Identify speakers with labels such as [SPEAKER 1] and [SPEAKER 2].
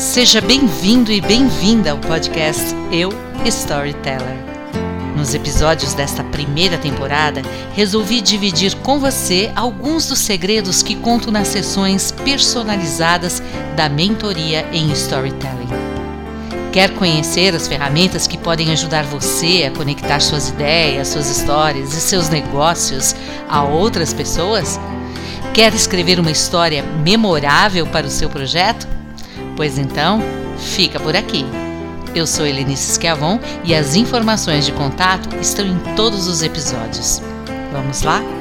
[SPEAKER 1] Seja bem-vindo e bem-vinda ao podcast Eu Storyteller. Nos episódios desta primeira temporada, resolvi dividir com você alguns dos segredos que conto nas sessões personalizadas da mentoria em storytelling. Quer conhecer as ferramentas que podem ajudar você a conectar suas ideias, suas histórias e seus negócios a outras pessoas? Quer escrever uma história memorável para o seu projeto? Pois então, fica por aqui. Eu sou Helenice Schiavon e as informações de contato estão em todos os episódios. Vamos lá?